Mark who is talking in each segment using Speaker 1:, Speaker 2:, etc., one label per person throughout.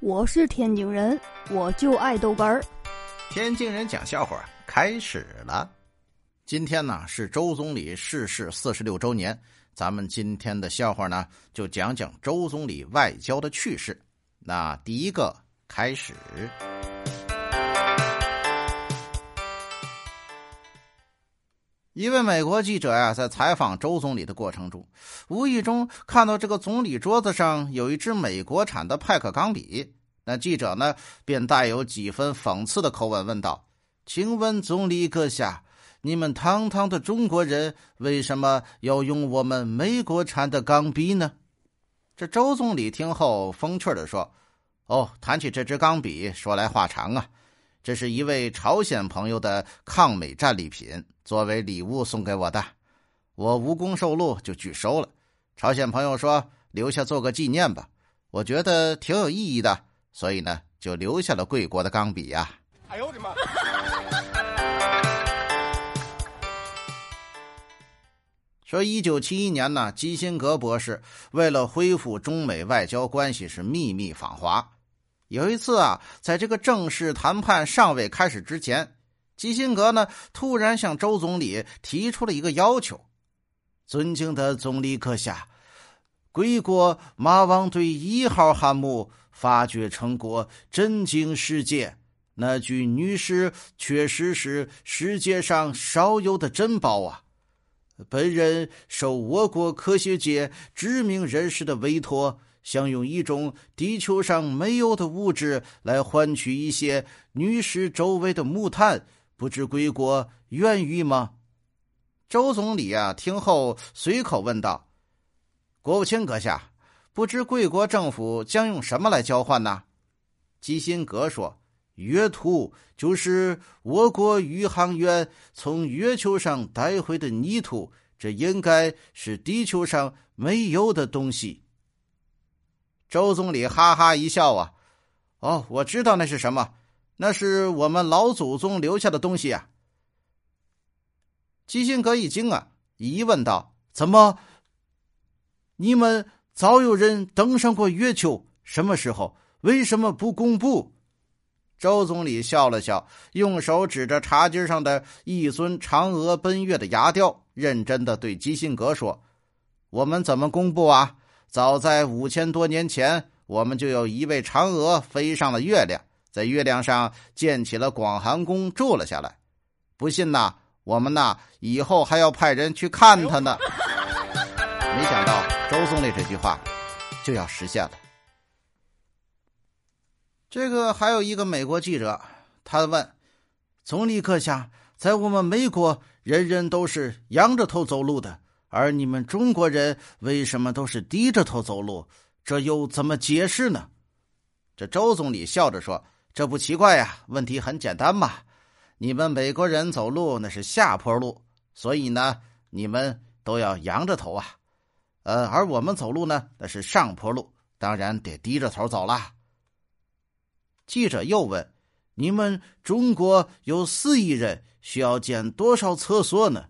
Speaker 1: 我是天津人，我就爱豆干儿。
Speaker 2: 天津人讲笑话开始了。今天呢是周总理逝世四十六周年，咱们今天的笑话呢就讲讲周总理外交的趣事。那第一个开始，一位美国记者呀，在采访周总理的过程中，无意中看到这个总理桌子上有一支美国产的派克钢笔。那记者呢，便带有几分讽刺的口吻问道：“请问总理阁下，你们堂堂的中国人，为什么要用我们美国产的钢笔呢？”这周总理听后风趣的说：“哦，谈起这支钢笔，说来话长啊。这是一位朝鲜朋友的抗美战利品。”作为礼物送给我的，我无功受禄就拒收了。朝鲜朋友说留下做个纪念吧，我觉得挺有意义的，所以呢就留下了贵国的钢笔呀。哎呦我的妈！说一九七一年呢，基辛格博士为了恢复中美外交关系是秘密访华。有一次啊，在这个正式谈判尚未开始之前。基辛格呢，突然向周总理提出了一个要求：“尊敬的总理阁下，贵国马王堆一号汉墓发掘成果震惊世界，那具女尸确实是世界上少有的珍宝啊！本人受我国科学界知名人士的委托，想用一种地球上没有的物质来换取一些女尸周围的木炭。”不知贵国愿意吗？周总理啊，听后随口问道：“国务卿阁下，不知贵国政府将用什么来交换呢？”基辛格说：“月土就是我国宇航员从月球上带回的泥土，这应该是地球上没有的东西。”周总理哈哈一笑啊，哦，我知道那是什么。那是我们老祖宗留下的东西啊！基辛格一惊啊，疑问道：“怎么？你们早有人登上过月球？什么时候？为什么不公布？”周总理笑了笑，用手指着茶几上的一尊嫦娥奔月的牙雕，认真的对基辛格说：“我们怎么公布啊？早在五千多年前，我们就有一位嫦娥飞上了月亮。”在月亮上建起了广寒宫，住了下来。不信呐，我们呐以后还要派人去看他呢。没想到周总理这句话就要实现了。这个还有一个美国记者，他问总理阁下：“在我们美国，人人都是仰着头走路的，而你们中国人为什么都是低着头走路？这又怎么解释呢？”这周总理笑着说。这不奇怪呀，问题很简单嘛。你们美国人走路那是下坡路，所以呢，你们都要仰着头啊。呃，而我们走路呢，那是上坡路，当然得低着头走啦。记者又问：“你们中国有四亿人，需要建多少厕所呢？”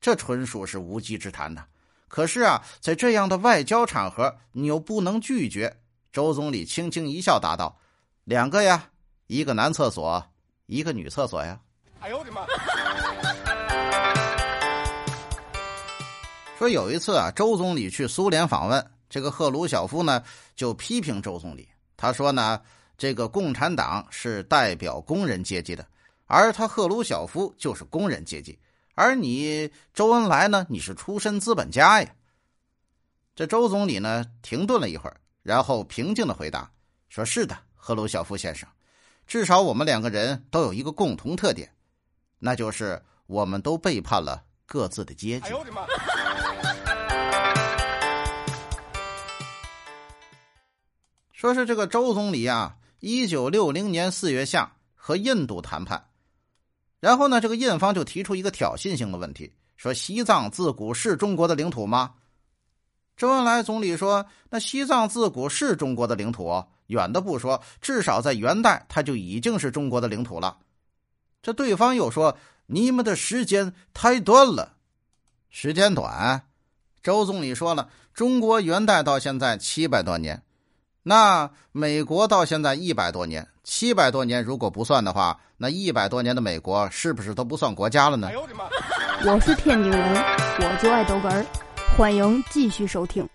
Speaker 2: 这纯属是无稽之谈呐。可是啊，在这样的外交场合，你又不能拒绝。周总理轻轻一笑，答道。两个呀，一个男厕所，一个女厕所呀。哎呦我的妈！说有一次啊，周总理去苏联访问，这个赫鲁晓夫呢就批评周总理，他说呢，这个共产党是代表工人阶级的，而他赫鲁晓夫就是工人阶级，而你周恩来呢，你是出身资本家呀。这周总理呢停顿了一会儿，然后平静的回答说：“是的。”赫鲁晓夫先生，至少我们两个人都有一个共同特点，那就是我们都背叛了各自的阶级。哎！说是这个周总理啊，一九六零年四月下和印度谈判，然后呢，这个印方就提出一个挑衅性的问题，说西藏自古是中国的领土吗？周恩来总理说：“那西藏自古是中国的领土。”远的不说，至少在元代，它就已经是中国的领土了。这对方又说：“你们的时间太短了。”时间短，周总理说了：“中国元代到现在七百多年，那美国到现在一百多年，七百多年如果不算的话，那一百多年的美国是不是都不算国家了呢？
Speaker 1: 我是天津人，我就爱逗哏儿，欢迎继续收听。